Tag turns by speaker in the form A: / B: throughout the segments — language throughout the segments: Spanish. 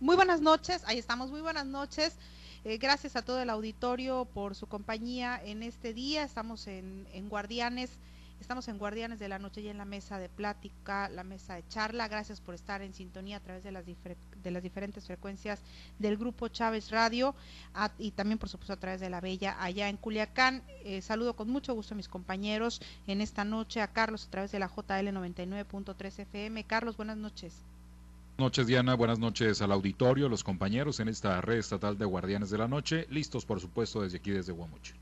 A: Muy buenas noches, ahí estamos, muy buenas noches. Eh, gracias a todo el auditorio por su compañía en este día. Estamos en, Guardianes, estamos en Guardianes de la Noche y en la mesa de plática, la mesa de charla. Gracias por estar en sintonía a través de las, de las diferentes frecuencias del grupo Chávez Radio y también, por supuesto, a través de la Bella allá en Culiacán. Eh, saludo con mucho gusto a mis compañeros en esta noche, a Carlos a través de la JL 99.3 FM. Carlos, buenas noches
B: noches, Diana. Buenas noches al auditorio, los compañeros en esta red estatal de Guardianes de la Noche. Listos, por supuesto, desde aquí, desde Guamuchi.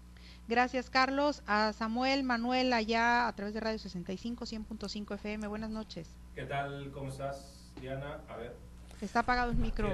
A: Gracias, Carlos. A Samuel Manuel, allá a través de Radio 65, 100.5 FM. Buenas noches.
C: ¿Qué tal? ¿Cómo estás, Diana? A ver.
A: Está apagado el micro.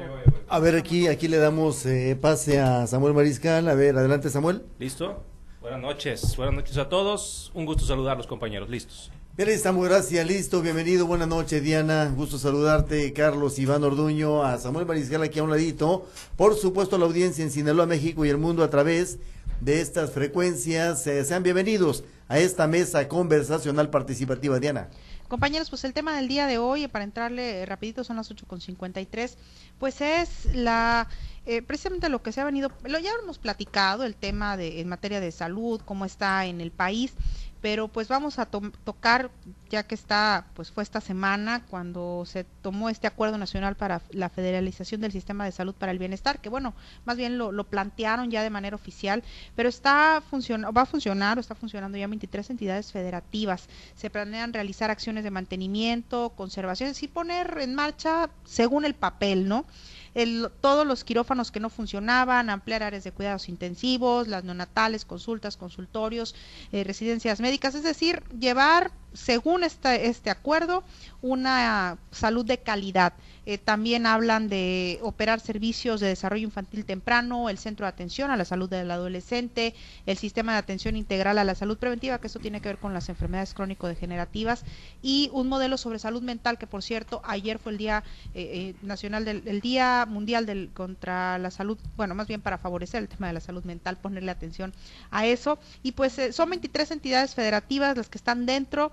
D: A ver, aquí, aquí le damos eh, pase a Samuel Mariscal. A ver, adelante, Samuel.
C: ¿Listo? Buenas noches. Buenas noches a todos. Un gusto saludar a los compañeros. ¿Listos?
D: Bien, estamos, gracias, listo, bienvenido, buenas noches Diana, gusto saludarte, Carlos Iván Orduño, a Samuel Mariscal aquí a un ladito, por supuesto la audiencia en Sinaloa, México y el mundo a través de estas frecuencias, eh, sean bienvenidos a esta mesa conversacional participativa, Diana.
A: Compañeros, pues el tema del día de hoy, para entrarle eh, rapidito, son las 8.53, pues es la eh, precisamente lo que se ha venido, lo ya hemos platicado, el tema de en materia de salud, cómo está en el país, pero pues vamos a tocar ya que está pues fue esta semana cuando se tomó este acuerdo nacional para la federalización del sistema de salud para el bienestar que bueno más bien lo, plantearon ya de manera oficial pero está va a funcionar o está funcionando ya 23 entidades federativas. Se planean realizar acciones de mantenimiento conservación y poner en marcha según el papel no todos los quirófanos que no funcionaban, ampliar áreas de cuidados intensivos, las neonatales, consultas, consultorios, eh, residencias médicas, es decir, llevar, según este, este acuerdo, una salud de calidad. Eh, también hablan de operar servicios de desarrollo infantil temprano, el centro de atención a la salud del adolescente, el sistema de atención integral a la salud preventiva, que eso tiene que ver con las enfermedades crónico-degenerativas, y un modelo sobre salud mental, que por cierto, ayer fue el Día eh, eh, Nacional del Día Mundial del, contra la Salud, bueno, más bien para favorecer el tema de la salud mental, ponerle atención a eso. Y pues son 23 entidades federativas las que están dentro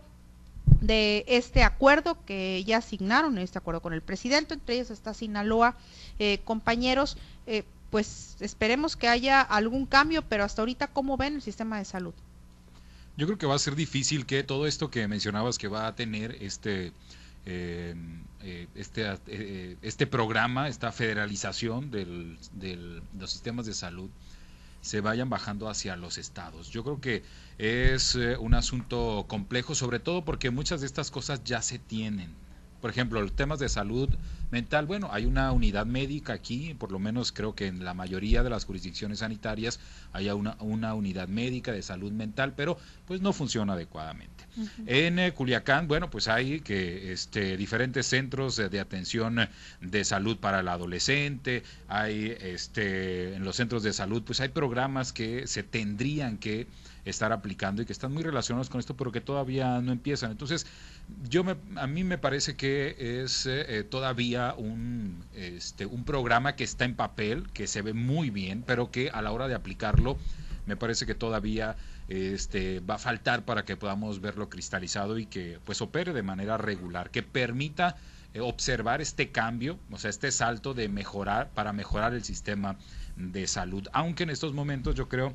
A: de este acuerdo que ya asignaron este acuerdo con el presidente, entre ellos está Sinaloa, eh, compañeros, eh, pues esperemos que haya algún cambio, pero hasta ahorita, ¿cómo ven el sistema de salud?
B: Yo creo que va a ser difícil que todo esto que mencionabas que va a tener este, eh, este, este programa, esta federalización del, de los sistemas de salud, se vayan bajando hacia los estados. Yo creo que es eh, un asunto complejo, sobre todo porque muchas de estas cosas ya se tienen. Por ejemplo, los temas de salud mental, bueno, hay una unidad médica aquí, por lo menos creo que en la mayoría de las jurisdicciones sanitarias hay una, una unidad médica de salud mental, pero pues no funciona adecuadamente. En eh, Culiacán, bueno, pues hay que este, diferentes centros de, atención de salud para el adolescente, hay este, en los centros de salud, pues hay programas que se tendrían que estar aplicando y que están muy relacionados con esto, pero que todavía no empiezan. Entonces, yo me, a mí me parece que es eh, eh, todavía un, este, un programa que está en papel, que se ve muy bien, pero que a la hora de aplicarlo, me parece que todavía este, va a faltar para que podamos verlo cristalizado y que pues opere de manera regular, que permita eh, observar este cambio, o sea, este salto de mejorar para mejorar el sistema de salud, aunque en estos momentos yo creo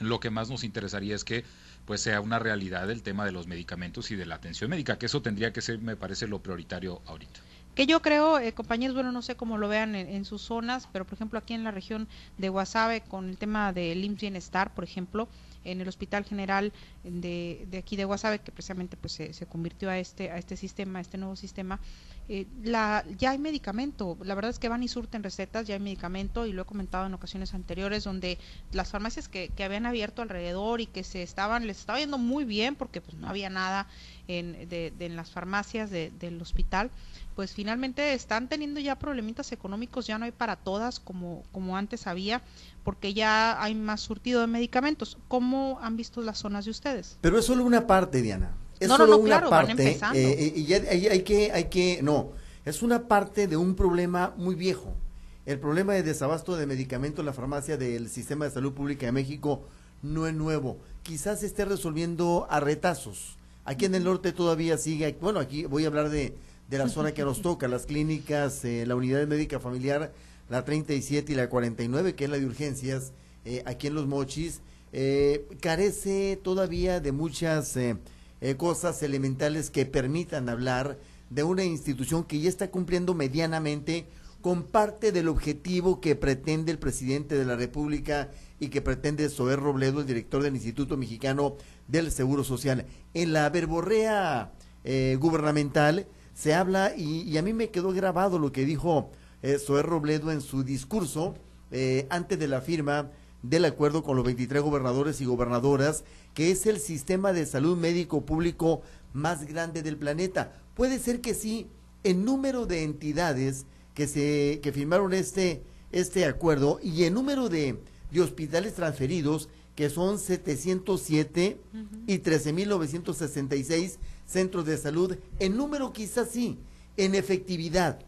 B: lo que más nos interesaría es que pues sea una realidad el tema de los medicamentos y de la atención médica, que eso tendría que ser, me parece, lo prioritario ahorita.
A: Que yo creo, eh, compañeros, bueno, no sé cómo lo vean en, sus zonas, pero por ejemplo aquí en la región de Guasave con el tema del IMSS Bienestar, por ejemplo, en el Hospital General de, de aquí de Guasave, que precisamente pues se, se, convirtió a este, a este sistema, a este nuevo sistema, eh, la, ya hay medicamento, la verdad es que van y surten recetas, ya hay medicamento y lo he comentado en ocasiones anteriores donde las farmacias que, que habían abierto alrededor y que se estaban, les estaba yendo muy bien porque pues no había nada en, de, en las farmacias del hospital, pues finalmente están teniendo ya problemitas económicos, ya no hay para todas como, como antes había, porque ya hay más surtido de medicamentos. ¿Cómo han visto las zonas de ustedes?
D: Pero es solo una parte, Diana es solo una parte eh, eh, y hay, que hay que no es una parte de un problema muy viejo. El problema de desabasto de medicamentos en la farmacia del sistema de salud pública de México no es nuevo. Quizás se esté resolviendo a retazos. Aquí en el norte todavía sigue bueno aquí voy a hablar de de la zona que nos toca, las clínicas, eh, la unidad médica familiar, la 37 y la 49, que es la de urgencias, eh, aquí en Los Mochis, carece todavía de muchas cosas elementales que permitan hablar de una institución que ya está cumpliendo medianamente con parte del objetivo que pretende el presidente de la República y que pretende Soer Robledo, el director del Instituto Mexicano del Seguro Social. En la verborrea gubernamental, se habla, y, a mí me quedó grabado lo que dijo eh, Zoé Robledo en su discurso eh, antes de la firma del acuerdo con los 23 gobernadores y gobernadoras, que es el sistema de salud médico público más grande del planeta. Puede ser que sí, en número de entidades que se que firmaron este este acuerdo y en número de, de hospitales transferidos que son 707 y 13.966 centros de salud, en número quizás sí, en efectividad.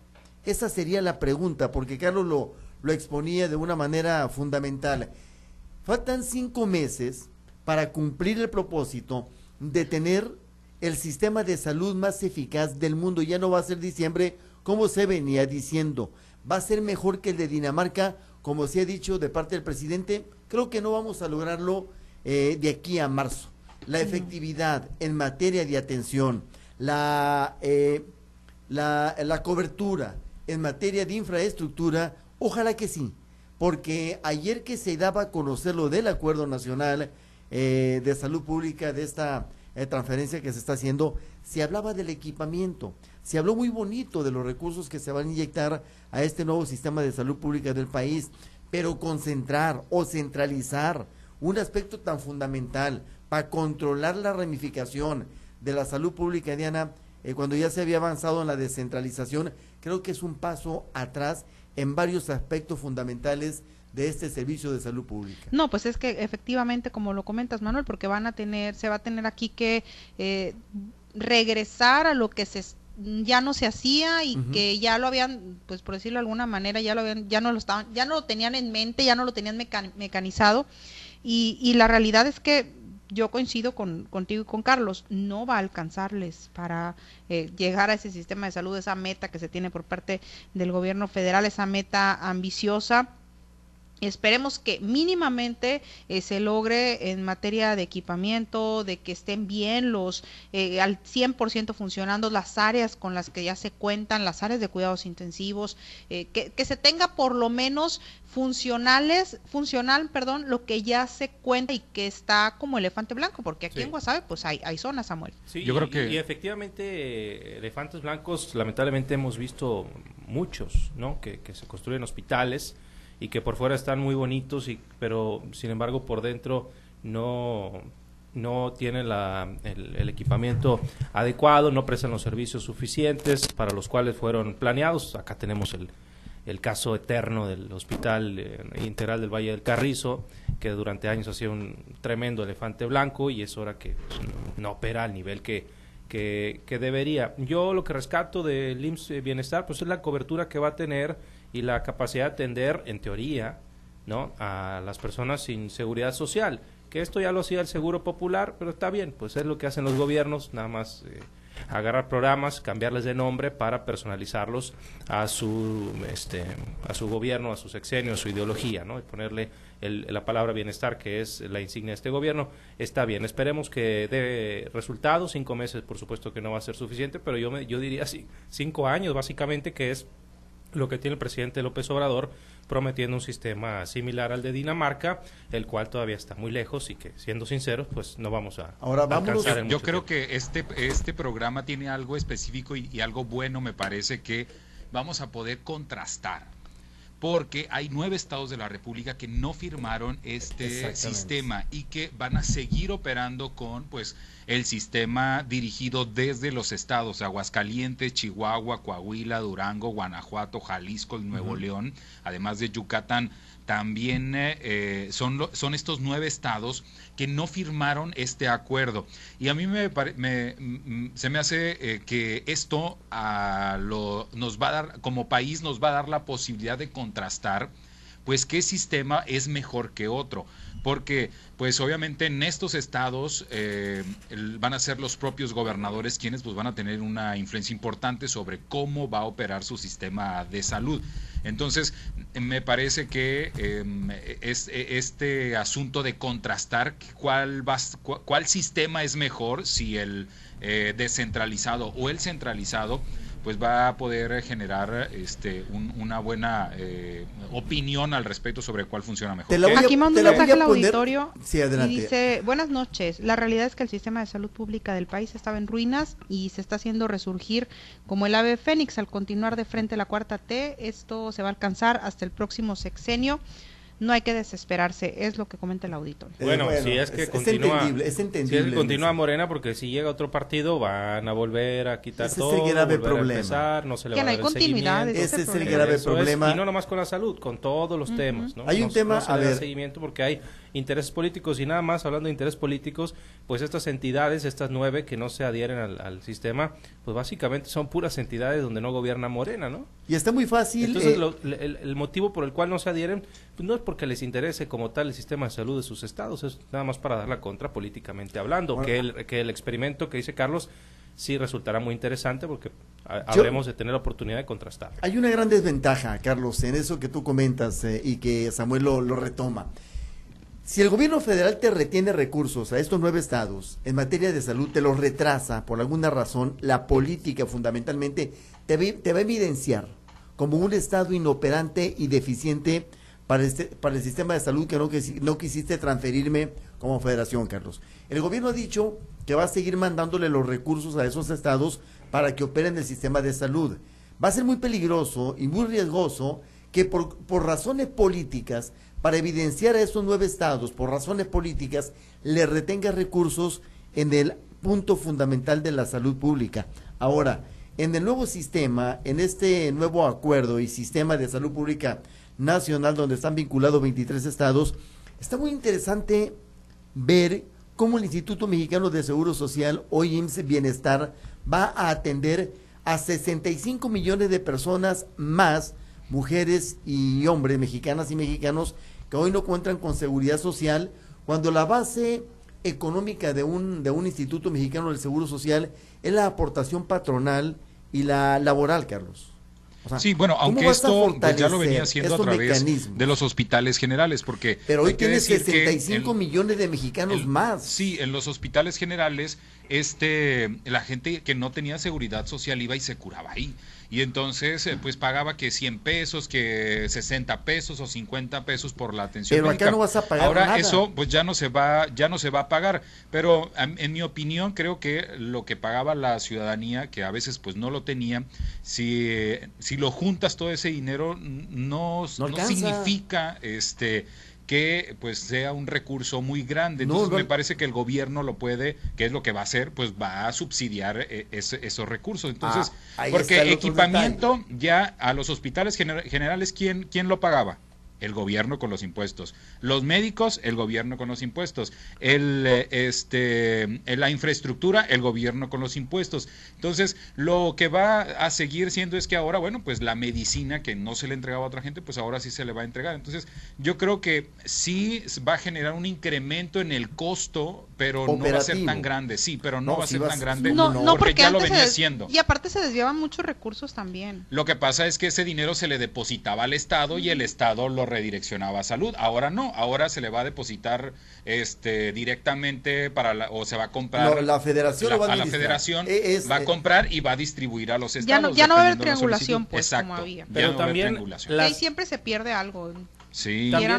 D: Esa sería la pregunta, porque Carlos lo, lo exponía de una manera fundamental. Faltan cinco meses para cumplir el propósito de tener el sistema de salud más eficaz del mundo. Ya no va a ser diciembre como se venía diciendo. Va a ser mejor que el de Dinamarca, como se ha dicho de parte del presidente. Creo que no vamos a lograrlo eh, de aquí a marzo la efectividad en materia de atención, la, eh, la, la, cobertura en materia de infraestructura, ojalá que sí, porque ayer que se daba a conocer lo del Acuerdo Nacional eh, de Salud Pública, de esta eh, transferencia que se está haciendo, se hablaba del equipamiento, se habló muy bonito de los recursos que se van a inyectar a este nuevo sistema de salud pública del país, pero concentrar o centralizar un aspecto tan fundamental para controlar la ramificación de la salud pública, Diana, eh, cuando ya se había avanzado en la descentralización, creo que es un paso atrás en varios aspectos fundamentales de este servicio de salud pública.
A: No, pues es que efectivamente, como lo comentas, Manuel, porque van a tener, se va a tener aquí que eh, regresar a lo que se ya no se hacía y que ya lo habían, pues por decirlo de alguna manera, ya lo habían, ya no lo estaban, ya no lo tenían en mente, ya no lo tenían mecanizado y, y la realidad es que yo coincido con, contigo y con Carlos, no va a alcanzarles para eh, llegar a ese sistema de salud, esa meta que se tiene por parte del gobierno federal, esa meta ambiciosa Esperemos que mínimamente eh, se logre en materia de equipamiento, de que estén bien los eh, al 100% funcionando las áreas con las que ya se cuentan, las áreas de cuidados intensivos, eh, que, que, se tenga por lo menos funcionales, funcional, perdón, lo que ya se cuenta y que está como elefante blanco, porque aquí en Guasave pues hay, hay zonas, Samuel.
C: Sí, yo creo que... Y, efectivamente elefantes blancos lamentablemente hemos visto muchos, ¿no? Que, que se construyen hospitales y que por fuera están muy bonitos, y, pero sin embargo por dentro no, no tienen la, el, equipamiento adecuado, no prestan los servicios suficientes para los cuales fueron planeados. Acá tenemos el, el caso eterno del Hospital eh, Integral del Valle del Carrizo, que durante años ha sido un tremendo elefante blanco y es hora que no opera al nivel que, que, que, debería. Yo lo que rescato del IMSS Bienestar pues es la cobertura que va a tener y la capacidad de atender, en teoría, ¿no? a las personas sin seguridad social. Que esto ya lo hacía el Seguro Popular, pero está bien, pues es lo que hacen los gobiernos, nada más eh, agarrar programas, cambiarles de nombre para personalizarlos a su, este, a su gobierno, a su sexenio, a su ideología, ¿no? Y ponerle la palabra bienestar, que es la insignia de este gobierno, está bien. Esperemos que dé resultados. Cinco meses, por supuesto que no va a ser suficiente, pero yo, me, yo diría sí, cinco años, básicamente, que es lo que tiene el presidente López Obrador prometiendo un sistema similar al de Dinamarca, el cual todavía está muy lejos y que, siendo sinceros, pues no vamos a
B: Ahora, alcanzar en Yo creo que este, este programa tiene algo específico y, y algo bueno, me parece que vamos a poder contrastar porque hay nueve estados de la República que no firmaron este sistema y que van a seguir operando con pues el sistema dirigido desde los estados Aguascalientes, Chihuahua, Coahuila, Durango, Guanajuato, Jalisco, Nuevo León, además de Yucatán también eh, eh, son, son estos nueve estados que no firmaron este acuerdo. Y a mí me, me se me hace eh, que esto a lo, nos va a dar, como país, nos va a dar la posibilidad de contrastar pues qué sistema es mejor que otro porque pues obviamente en estos estados eh, van a ser los propios gobernadores quienes pues van a tener una influencia importante sobre cómo va a operar su sistema de salud. Entonces, me parece que em, es, este asunto de contrastar cuál, va, cuál sistema es mejor, si el eh, descentralizado o el centralizado, pues va a poder generar este una buena eh, opinión al respecto sobre cuál funciona mejor.
A: Aquí manda un mensaje al auditorio y dice, buenas noches, la realidad es que el sistema de salud pública del país estaba en ruinas y se está haciendo resurgir como el ave fénix. Al continuar de frente la cuarta T, esto se va a alcanzar hasta el próximo sexenio no hay que desesperarse, es lo que comenta el auditorio.
C: Bueno, si es que continúa, es entendible, si continúa Morena, porque si llega otro partido van a volver a quitar todo, es el grave problema. A empezar, no se le va a dar hay continuidad,
D: ese es el grave problema.
C: y no nomás con la salud, con todos los temas, ¿no?
D: Hay un tema,
C: a ver, seguimiento porque hay intereses políticos y nada más hablando de intereses políticos, pues estas entidades, estas nueve que no se adhieren al, sistema, pues básicamente son puras entidades donde no gobierna Morena, ¿no?
D: Y está muy fácil.
C: Entonces, eh, el, motivo por el cual no se adhieren, pues no es porque les interese como tal el sistema de salud de sus estados, es nada más para dar la contra políticamente hablando, que, el, que el experimento que dice Carlos sí resultará muy interesante porque habremos de tener la oportunidad de contrastar.
D: Hay una gran desventaja, Carlos, en eso que tú comentas eh, y que Samuel lo, lo retoma. Si el gobierno federal te retiene recursos a estos nueve estados en materia de salud, te los retrasa por alguna razón, la política fundamentalmente te, va a evidenciar como un estado inoperante y deficiente para, este, para el sistema de salud que no, no quisiste transferirme como federación, Carlos. El gobierno ha dicho que va a seguir mandándole los recursos a esos estados para que operen el sistema de salud. Va a ser muy peligroso y muy riesgoso que por razones políticas para evidenciar a estos nueve estados, por razones políticas, le retenga recursos en el punto fundamental de la salud pública. Ahora, en el nuevo sistema, en este nuevo acuerdo y sistema de salud pública nacional donde están vinculados 23 estados, está muy interesante ver cómo el Instituto Mexicano de Seguro Social, hoy IMSS Bienestar, va a atender a 65 millones de personas más, mujeres y hombres, mexicanas y mexicanos, que hoy no cuentan con seguridad social, cuando la base económica de un, de un Instituto Mexicano del Seguro Social es la aportación patronal y la laboral, Carlos.
B: sí, bueno, aunque esto pues, ya lo venía haciendo a través de los hospitales generales, porque...
D: Pero hoy tiene 65 millones de mexicanos más.
B: Sí, en los hospitales generales, este, la gente que no tenía seguridad social iba y se curaba ahí y entonces eh, pues pagaba que 100 pesos, que 60 pesos o 50 pesos por la atención
D: Pero acá no vas a pagar
B: Ahora eso pues ya no se va ya no se va a pagar, pero en mi opinión creo que lo que pagaba la ciudadanía que a veces pues no lo tenía, si si lo juntas todo ese dinero no, no significa este que pues sea un recurso muy grande. Entonces me parece que el gobierno lo puede, que es lo que va a hacer, pues va a subsidiar eh, esos recursos. Entonces, ah, porque equipamiento ya a los hospitales generales, ¿quién, ¿quién lo pagaba? El gobierno con los impuestos. Los médicos, el gobierno con los impuestos. El, eh, este, la infraestructura, el gobierno con los impuestos. Entonces, lo que va a seguir siendo es que ahora, bueno, pues la medicina que no se le entregaba a otra gente, pues ahora sí se le va a entregar. Entonces, yo creo que sí va a generar un incremento en el costo, pero no va a ser tan grande. Sí, pero no, va a ser tan grande
A: no, no, porque, ya lo venía haciendo. Y aparte se desviaban muchos recursos también.
B: Lo que pasa es que ese dinero se le depositaba al Estado y el Estado lo redireccionaba a salud. Ahora no, ahora se le va a depositar este directamente para la, o se va a comprar
D: la federación
B: a, la federación e, va a eh, comprar y va a distribuir a los estados.
A: Ya no, va a haber triangulación pues como había.
B: Pero también
A: ahí siempre se pierde algo.
B: Sí, también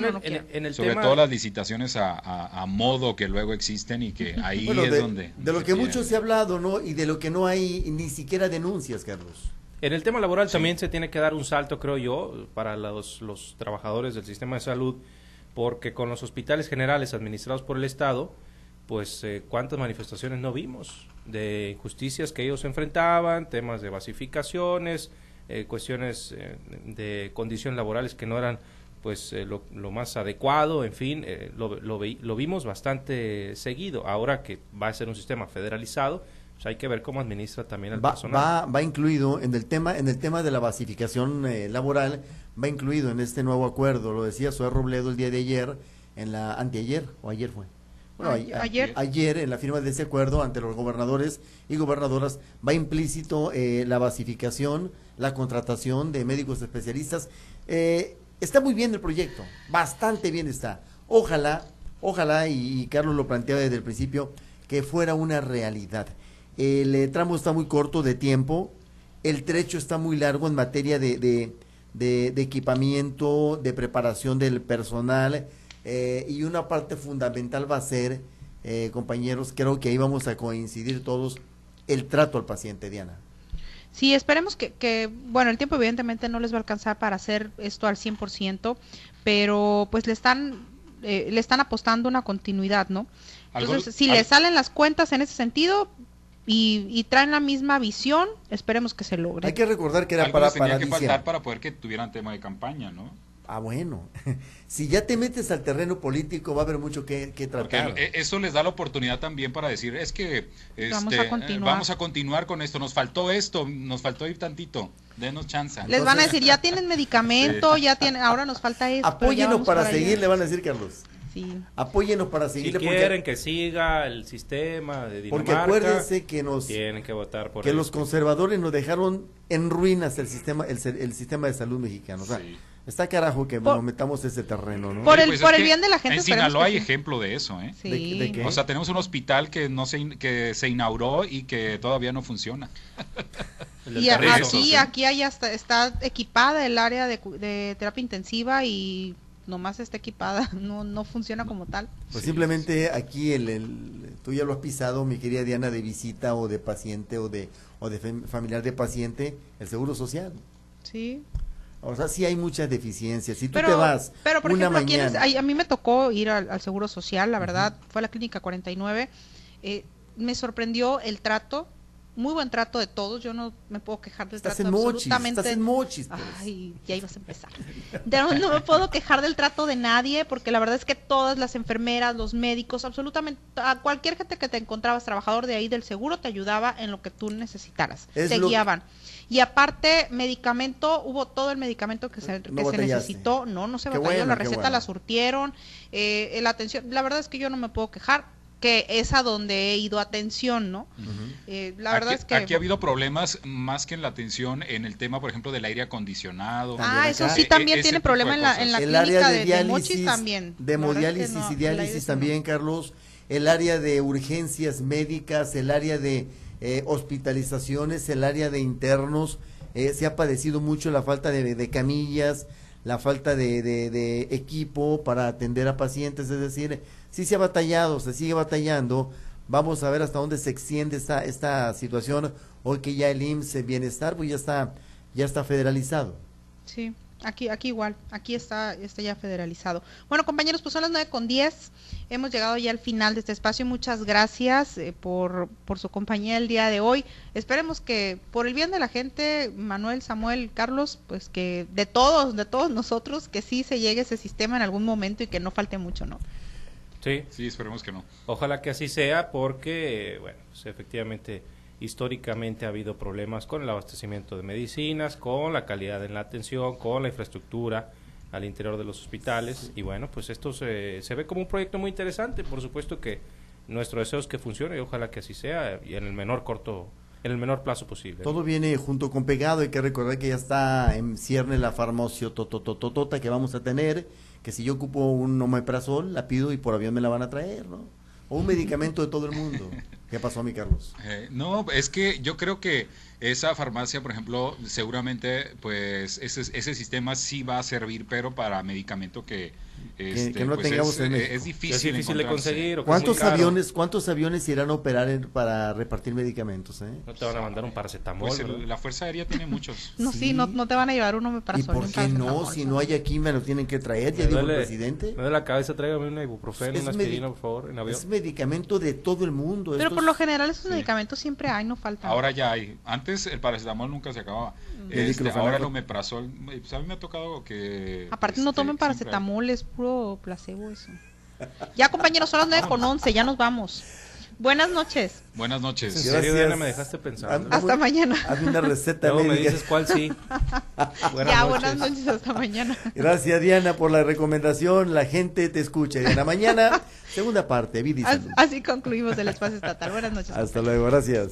B: en, el sobre todo las licitaciones a, modo que luego existen y que ahí es donde...
D: De lo que mucho se ha hablado, ¿no? Y de lo que no hay ni siquiera denuncias, Carlos.
C: En el tema laboral también se tiene que dar un salto, creo yo, para los, los trabajadores del sistema de salud, porque con los hospitales generales administrados por el Estado, pues eh, cuántas manifestaciones no vimos de injusticias que ellos enfrentaban, temas de basificaciones, eh, cuestiones eh, de condiciones laborales que no eran pues lo, lo, más adecuado, en fin, lo, lo, lo, vimos bastante seguido. Ahora que va a ser un sistema federalizado, pues hay que ver cómo administra también el
D: va,
C: personal.
D: va, va incluido en el tema en el tema de la basificación eh, laboral va incluido en este nuevo acuerdo lo decía Zoé Robledo el día de ayer en la anteayer o ayer fue bueno, a-
A: ayer.
D: ayer en la firma de ese acuerdo ante los gobernadores y gobernadoras va implícito eh, la basificación la contratación de médicos especialistas Eh, está muy bien el proyecto bastante bien está ojalá ojalá y, Carlos lo planteaba desde el principio que fuera una realidad el eh, tramo está muy corto de tiempo, el trecho está muy largo en materia de, de, de- de equipamiento, de preparación del personal eh, y una parte fundamental va a ser, eh, compañeros, creo que ahí vamos a coincidir todos, el trato al paciente, Diana.
A: Sí, esperemos que, que, bueno, el tiempo evidentemente no les va a alcanzar para hacer esto al 100%, pero pues le están, eh, le están apostando una continuidad, ¿no? Entonces, si
B: al-
A: le salen las cuentas en ese sentido y, y traen la misma visión, esperemos que se logre.
D: Hay que recordar que era
B: Algo
D: para,
B: que faltar para poder que tuvieran tema de campaña, ¿no?
D: Ah, bueno, si ya te metes al terreno político va a haber mucho que, tratar.
B: eh, eso les da la oportunidad también para decir, es que este,
A: Vamos a
B: eh,
A: continuar.
B: vamos a continuar con esto, nos faltó esto, nos faltó ir tantito, denos chance.
A: Les van a decir, ya tienen medicamento, ya tienen, ahora nos falta esto.
D: Apóyenos para seguir, le van a decir, Carlos.
A: Sí.
D: Apóyenos para
C: si
D: seguirle
C: quieren que siga el sistema de
D: porque,
C: Dinamarca,
D: porque acuérdense que nos
C: tienen que votar por
D: que los conservadores nos dejaron en ruinas el sistema el, el sistema de salud mexicano. O sea,
B: Sí.
D: Está carajo que
A: Por-
D: nos metamos ese terreno, ¿no?
A: Por el-
B: pues
A: por el bien de la gente,
B: En Sinaloa hay
A: sí.
B: ejemplo de eso, ¿eh?
A: Sí.
D: ¿De- de qué?
B: O sea, tenemos un hospital que no se in- que se inauguró y que todavía no funciona.
A: Y aquí, aquí hay hasta, está equipada el área de, cu- de terapia intensiva y nomás está equipada, no, no funciona como tal.
D: Pues simplemente aquí el, el- tú ya lo has pisado, mi querida Diana, de visita o de paciente o de o de fam- familiar de paciente, el seguro social.
A: Sí.
D: O sea, sí hay muchas deficiencias. Si tú
A: Pero,
D: te vas
A: pero por
D: una
A: ejemplo, aquí en el-
D: mañana,
A: a mí me tocó ir al, al Seguro Social, la verdad, fue a la Clínica 49. eh, me sorprendió el trato, muy buen trato de todos. Yo no me puedo quejar del
D: estás
A: trato
D: en mochis,
A: absolutamente.
D: estás en mochis. pues.
A: Ay, ya ibas a empezar. No, no me puedo quejar del trato de nadie, porque la verdad es que todas las enfermeras, los médicos, absolutamente a cualquier gente que te encontrabas, trabajador de ahí del seguro, te ayudaba en lo que tú necesitaras.
D: Es
A: te guiaban. Y aparte, medicamento, hubo todo el medicamento que se,
D: No
A: que se
D: batallaste.
A: necesitó. No, no se batalló,
D: bueno,
A: la receta
D: bueno.
A: la surtieron, eh, la atención. La verdad es que yo no me puedo quejar, que es a donde he ido atención, ¿no? Eh, la verdad
B: aquí,
A: es que...
B: aquí ha habido problemas más que en la atención en el tema, por ejemplo, del aire acondicionado.
A: Ah,
D: También
A: eso sí
B: E-
A: también
B: ese
A: tiene
B: de
A: problema en la, en la
D: el
A: clínica
D: área de,
A: de, de
D: diálisis,
A: Mochis también.
D: de hemodiálisis
A: no,
D: y diálisis también, Carlos, el área de urgencias médicas, el área de eh, hospitalizaciones, el área de internos, eh, se ha padecido mucho la falta de, camillas, la falta de, de- de equipo para atender a pacientes, es decir, sí se ha batallado, se sigue batallando, vamos a ver hasta dónde se extiende esta, esta situación, hoy que ya el IMSS Bienestar pues ya está, ya está federalizado.
A: Sí, aquí, aquí igual, aquí está, está ya federalizado. Bueno, compañeros, pues son las nueve con 10. Hemos llegado ya al final de este espacio. Muchas gracias eh, por, por su compañía el día de hoy. Esperemos que por el bien de la gente, Manuel, Samuel, Carlos, pues que de todos, de todos nosotros, que sí se llegue ese sistema en algún momento y que no falte mucho, ¿no?
C: Sí,
B: Sí, esperemos que no.
C: Ojalá que así sea porque, bueno, pues efectivamente, históricamente ha habido problemas con el abastecimiento de medicinas, con la calidad en la atención, con la infraestructura al interior de los hospitales y bueno, pues esto se, se ve como un proyecto muy interesante, por supuesto que nuestro deseo es que funcione y ojalá que así sea y en el menor corto, en el menor plazo posible. ¿no?
D: Todo viene junto con pegado, hay que recordar que ya está en cierne la farmacia totototota que vamos a tener, que si yo ocupo un omeprazol, la pido y por avión me la van a traer, ¿no? O un medicamento de todo el mundo. ¿Qué pasó, mi Carlos?
B: Eh, no, es que yo creo que esa farmacia, por ejemplo, seguramente, pues ese, ese sistema sí va a servir, pero para medicamento que, este,
D: que no
B: pues,
D: tengamos
B: es,
D: en
B: eh,
D: México.
B: es difícil,
C: es difícil de conseguir o
D: ¿Cuántos aviones, cuántos aviones irán a operar en- para repartir medicamentos, eh?
C: No te van a mandar un paracetamol.
B: Pues el- la Fuerza Aérea tiene muchos.
A: No, sí,
D: Sí.
A: no, no te van a llevar uno para
D: ¿Y por qué no? Si no hay aquí, me lo tienen que traer, ya
C: Me
D: dijo el presidente.
C: Me duele la cabeza, tráigame una ibuprofeno,
D: Es
C: una aspirina, por favor, en avión.
D: Es medicamento de todo el mundo.
A: Pero
D: estos-
A: por lo general esos
B: Sí.
A: medicamentos siempre hay, no faltan.
B: Ahora ya hay. Antes el paracetamol nunca se acababa.
D: El
B: Este, ahora el omeprazol, eh, pues a mí me ha tocado que...
A: Aparte no
B: este,
A: tomen paracetamol, es puro placebo eso. Ya compañeros, son las nueve con once, ya nos vamos. Buenas noches.
B: Buenas
C: En
B: noches.
D: Gracias.
C: serio, Diana, me dejaste pensando.
A: Hasta mañana.
D: Hazme una receta
C: Luego me dices cuál sí. Buenas
A: ya,
C: noches.
A: buenas noches, hasta mañana.
D: Gracias Diana por la recomendación. La gente te escucha. Diana, mañana, segunda parte, vida y salud.
A: Así concluimos el espacio estatal. Buenas noches.
D: Hasta luego, gracias.